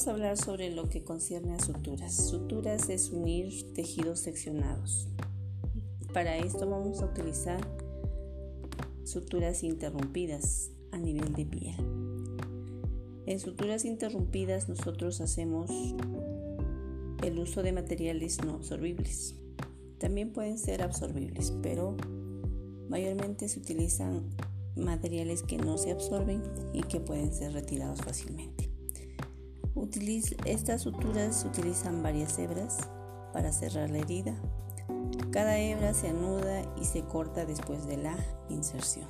vamos a hablar sobre lo que concierne a suturas. Suturas es unir tejidos seccionados. Para esto vamos a utilizar suturas interrumpidas a nivel de piel. En suturas interrumpidas nosotros hacemos el uso de materiales no absorbibles. También pueden ser absorbibles, pero mayormente se utilizan materiales que no se absorben y que pueden ser retirados fácilmente. Estas suturas utilizan varias hebras para cerrar la herida. Cada hebra se anuda y se corta después de la inserción.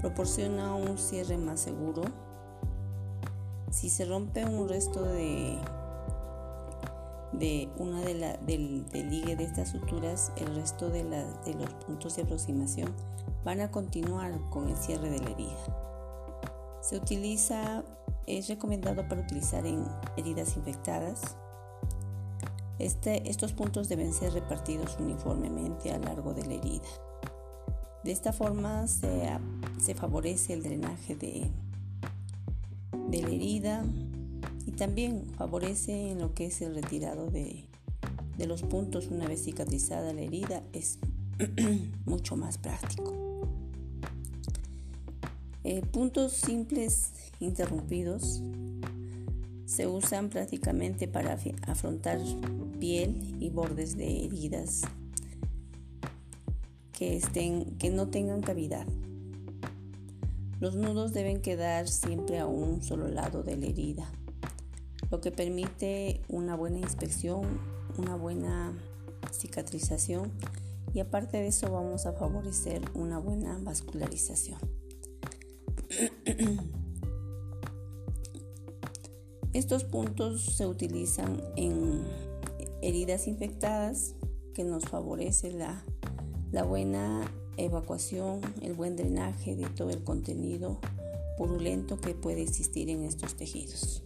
Proporciona un cierre más seguro. Si se rompe un resto de de una de la, del, ligue de estas suturas, el resto de, de los puntos de aproximación van a continuar con el cierre de la herida. Se utiliza, es recomendado para utilizar en heridas infectadas. Este, estos puntos deben ser repartidos uniformemente a lo largo de la herida. De esta forma se, favorece el drenaje de la herida y también favorece en lo que es el retirado de, los puntos una vez cicatrizada la herida es mucho más práctico. Eh, puntos simples interrumpidos se usan prácticamente para afrontar piel y bordes de heridas que, estén, que no tengan cavidad. Los nudos deben quedar siempre a un solo lado de la herida lo que permite una buena inspección, una buena cicatrización y aparte de eso vamos a favorecer una buena vascularización. Estos puntos se utilizan en heridas infectadas que nos favorece la, la buena evacuación, el buen drenaje de todo el contenido purulento que puede existir en estos tejidos.